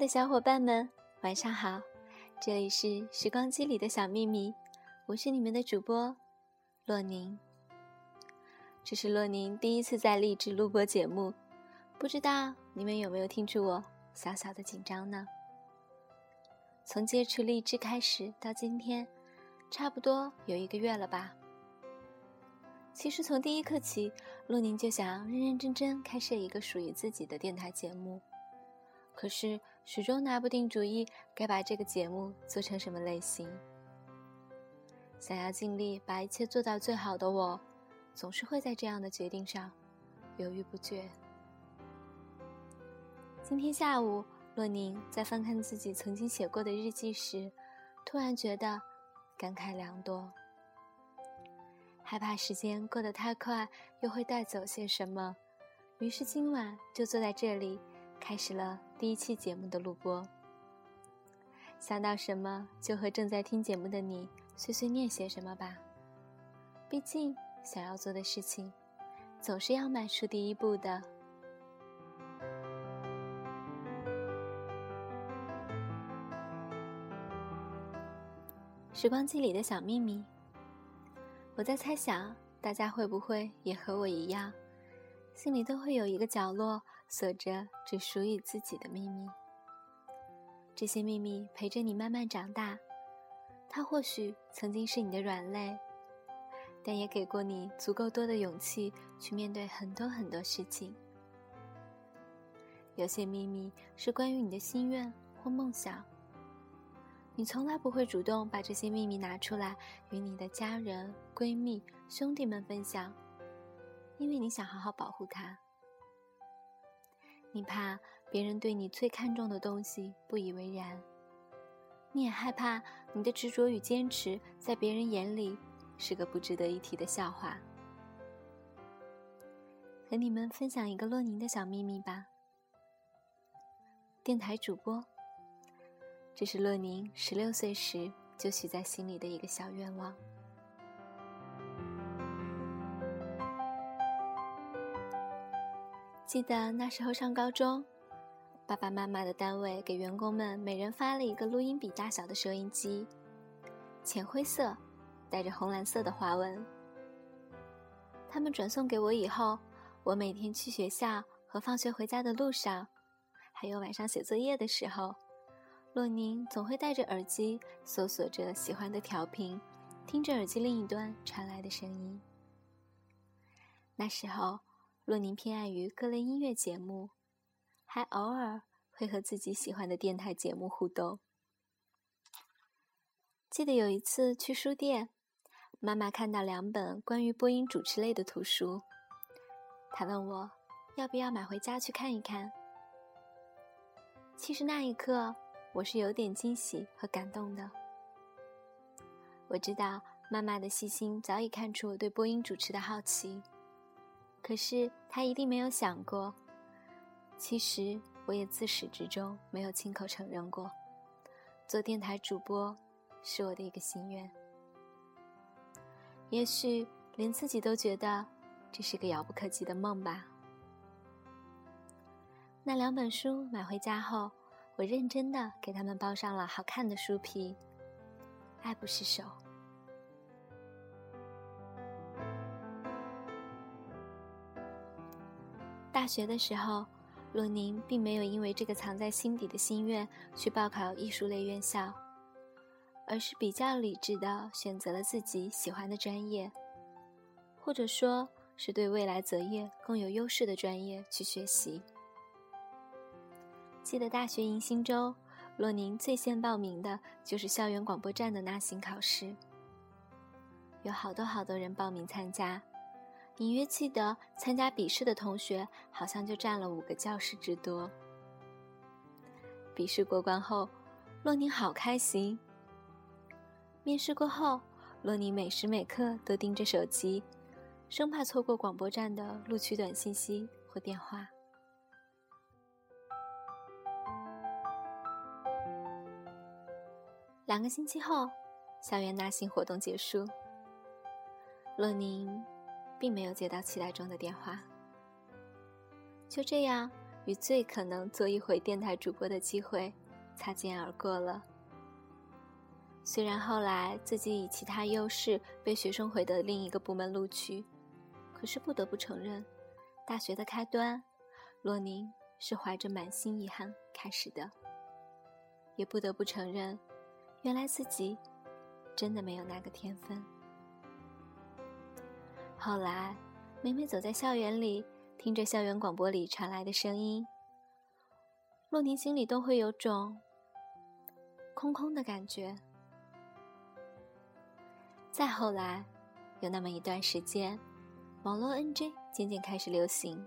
的小伙伴们，晚上好！这里是时光机里的小秘密，我是你们的主播洛宁。这是洛宁第一次在励志录播节目，不知道你们有没有听出我小小的紧张呢？从接触励志开始到今天，差不多有一个月了吧。其实从第一刻起，洛宁就想认认真真开设一个属于自己的电台节目。可是始终拿不定主意，该把这个节目做成什么类型。想要尽力把一切做到最好的我，总是会在这样的决定上犹豫不决。今天下午，洛宁在翻看自己曾经写过的日记时，突然觉得感慨良多，害怕时间过得太快，又会带走些什么，于是今晚就坐在这里。开始了第一期节目的录播。想到什么就和正在听节目的你碎碎念些什么吧。毕竟想要做的事情，总是要迈出第一步的。时光机里的小秘密，我在猜想，大家会不会也和我一样？心里都会有一个角落，锁着只属于自己的秘密。这些秘密陪着你慢慢长大，它或许曾经是你的软肋，但也给过你足够多的勇气去面对很多很多事情。有些秘密是关于你的心愿或梦想，你从来不会主动把这些秘密拿出来与你的家人、闺蜜、兄弟们分享。因为你想好好保护它，你怕别人对你最看重的东西不以为然，你也害怕你的执着与坚持在别人眼里是个不值得一提的笑话。和你们分享一个洛宁的小秘密吧。电台主播，这是洛宁十六岁时就许在心里的一个小愿望。记得那时候上高中，爸爸妈妈的单位给员工们每人发了一个录音笔大小的收音机，浅灰色，带着红蓝色的花纹。他们转送给我以后，我每天去学校和放学回家的路上，还有晚上写作业的时候，洛宁总会戴着耳机，搜索着喜欢的调频，听着耳机另一端传来的声音。那时候。若您偏爱于各类音乐节目，还偶尔会和自己喜欢的电台节目互动。记得有一次去书店，妈妈看到两本关于播音主持类的图书，她问我要不要买回家去看一看。其实那一刻我是有点惊喜和感动的。我知道妈妈的细心早已看出我对播音主持的好奇。可是他一定没有想过，其实我也自始至终没有亲口承认过，做电台主播是我的一个心愿。也许连自己都觉得这是个遥不可及的梦吧。那两本书买回家后，我认真的给他们包上了好看的书皮，爱不释手。大学的时候，洛宁并没有因为这个藏在心底的心愿去报考艺术类院校，而是比较理智的选择了自己喜欢的专业，或者说是对未来择业更有优势的专业去学习。记得大学迎新周，洛宁最先报名的就是校园广播站的纳新考试，有好多好多人报名参加。隐约记得参加笔试的同学好像就占了五个教室之多。笔试过关后，洛宁好开心。面试过后，洛宁每时每刻都盯着手机，生怕错过广播站的录取短信息或电话。两个星期后，校园纳新活动结束，洛宁。并没有接到期待中的电话。就这样，与最可能做一回电台主播的机会擦肩而过了。虽然后来自己以其他优势被学生会的另一个部门录取，可是不得不承认，大学的开端，洛宁是怀着满心遗憾开始的。也不得不承认，原来自己真的没有那个天分。后来，每每走在校园里，听着校园广播里传来的声音，洛宁心里都会有种空空的感觉。再后来，有那么一段时间，网络 NG 渐渐开始流行，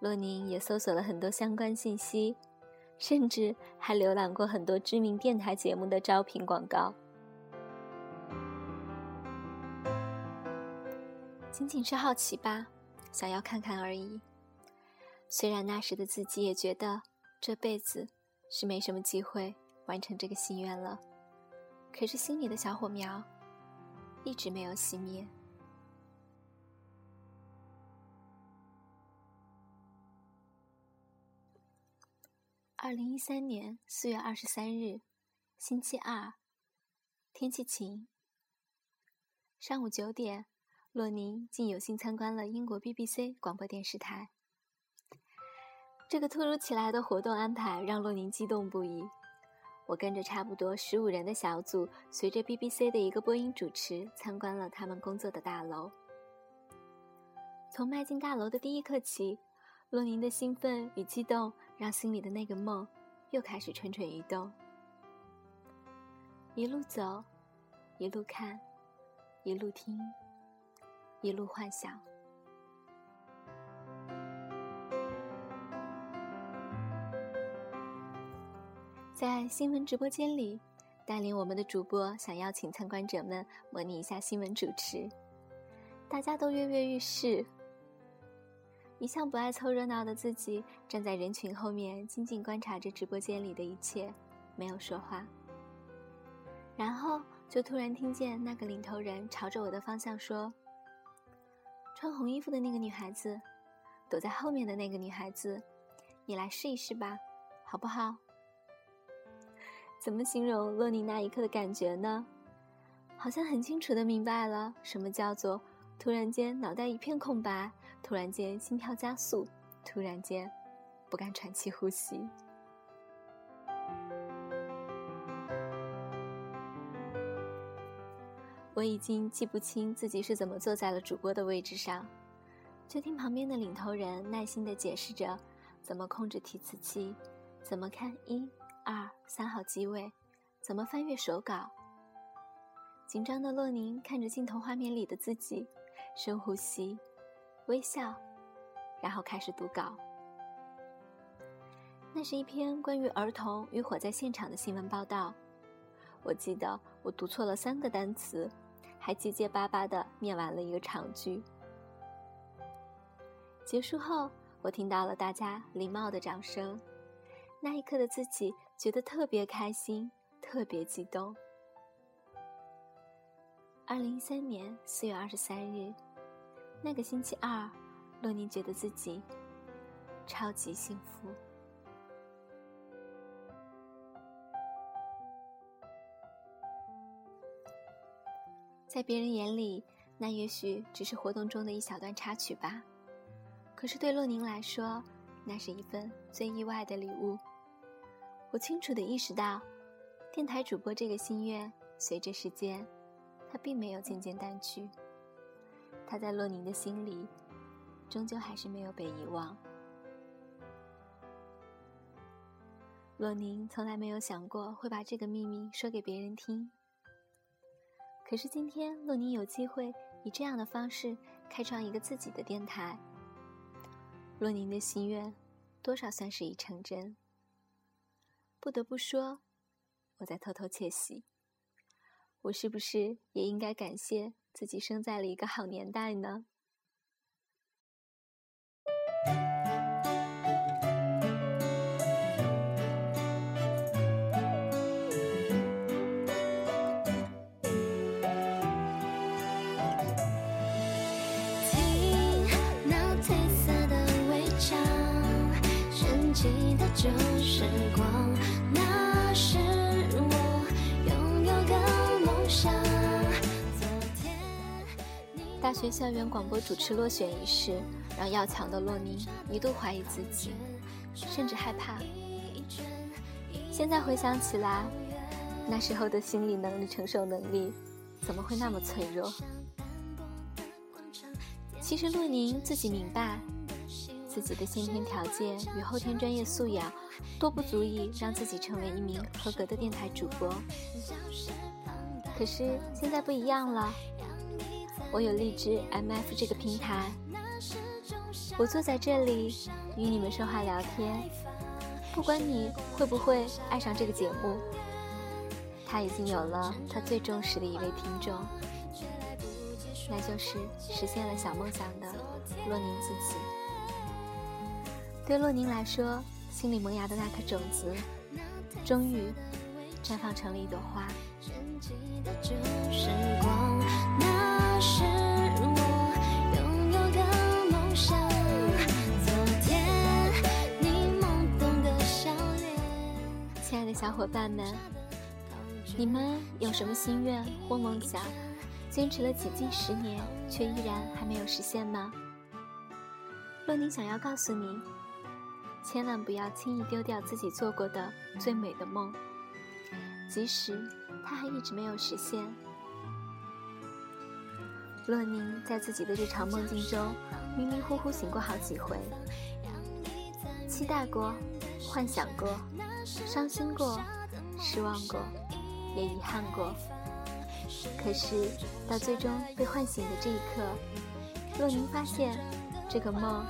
洛宁也搜索了很多相关信息。甚至还浏览过很多知名电台节目的招聘广告，仅仅是好奇吧，想要看看而已。虽然那时的自己也觉得这辈子是没什么机会完成这个心愿了，可是心里的小火苗一直没有熄灭。二零一三年四月二十三日，星期二，天气晴。上午九点，洛宁竟有幸参观了英国 BBC 广播电视台。这个突如其来的活动安排让洛宁激动不已。我跟着差不多十五人的小组，随着 BBC 的一个播音主持参观了他们工作的大楼。从迈进大楼的第一刻起，洛宁的兴奋与激动。让心里的那个梦又开始蠢蠢欲动。一路走，一路看，一路听，一路幻想。在新闻直播间里，带领我们的主播想邀请参观者们模拟一下新闻主持，大家都跃跃欲试。一向不爱凑热闹的自己，站在人群后面，静静观察着直播间里的一切，没有说话。然后就突然听见那个领头人朝着我的方向说：“穿红衣服的那个女孩子，躲在后面的那个女孩子，你来试一试吧，好不好？”怎么形容洛尼那一刻的感觉呢？好像很清楚的明白了什么叫做突然间脑袋一片空白。突然间，心跳加速；突然间，不敢喘气呼吸。我已经记不清自己是怎么坐在了主播的位置上，就听旁边的领头人耐心的解释着怎么控制提词器，怎么看一、二、三号机位，怎么翻阅手稿。紧张的洛宁看着镜头画面里的自己，深呼吸。微笑，然后开始读稿。那是一篇关于儿童与火灾现场的新闻报道。我记得我读错了三个单词，还结结巴巴的念完了一个长句。结束后，我听到了大家礼貌的掌声。那一刻的自己觉得特别开心，特别激动。二零一三年四月二十三日。那个星期二，洛宁觉得自己超级幸福。在别人眼里，那也许只是活动中的一小段插曲吧。可是对洛宁来说，那是一份最意外的礼物。我清楚的意识到，电台主播这个心愿，随着时间，它并没有渐渐淡去。他在洛宁的心里，终究还是没有被遗忘。洛宁从来没有想过会把这个秘密说给别人听。可是今天，若宁有机会以这样的方式开创一个自己的电台。若宁的心愿，多少算是已成真。不得不说，我在偷偷窃喜。我是不是也应该感谢？自己生在了一个好年代呢。旧时光，那时我拥有个梦想。大学校园广播主持落选一事，让要强的洛宁一度怀疑自己，甚至害怕。现在回想起来，那时候的心理能力承受能力，怎么会那么脆弱？其实洛宁自己明白，自己的先天条件与后天专业素养，都不足以让自己成为一名合格的电台主播。可是现在不一样了。我有荔枝 MF 这个平台，我坐在这里与你们说话聊天。不管你会不会爱上这个节目，他已经有了他最忠实的一位听众，那就是实现了小梦想的洛宁自己。对洛宁来说，心里萌芽的那颗种子，终于绽放成了一朵花。亲爱的小伙伴们，你们有什么心愿或梦想，坚持了几近十年却依然还没有实现吗？洛宁想要告诉你，千万不要轻易丢掉自己做过的最美的梦，即使它还一直没有实现。洛宁在自己的日常梦境中，迷迷糊糊醒过好几回，期待过，幻想过，伤心过，失望过，也遗憾过。可是到最终被唤醒的这一刻，洛宁发现，这个梦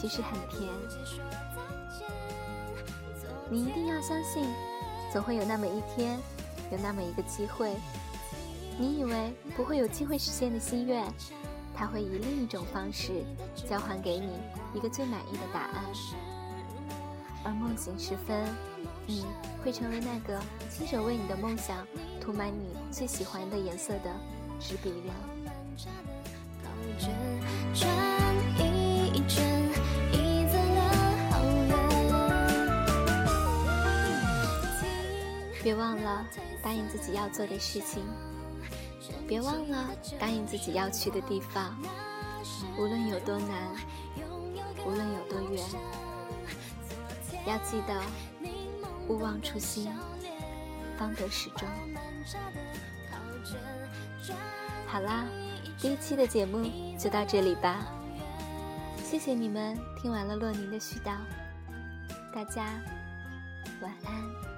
其实很甜。你一定要相信，总会有那么一天，有那么一个机会。你以为不会有机会实现的心愿，他会以另一种方式交还给你一个最满意的答案。而梦醒时分，你会成为那个亲手为你的梦想涂满你最喜欢的颜色的执笔人。了答应自己要做的事情。别忘了答应自己要去的地方，无论有多难，无论有多远，要记得勿忘初心，方得始终。好啦，第一期的节目就到这里吧，谢谢你们听完了洛宁的絮叨，大家晚安。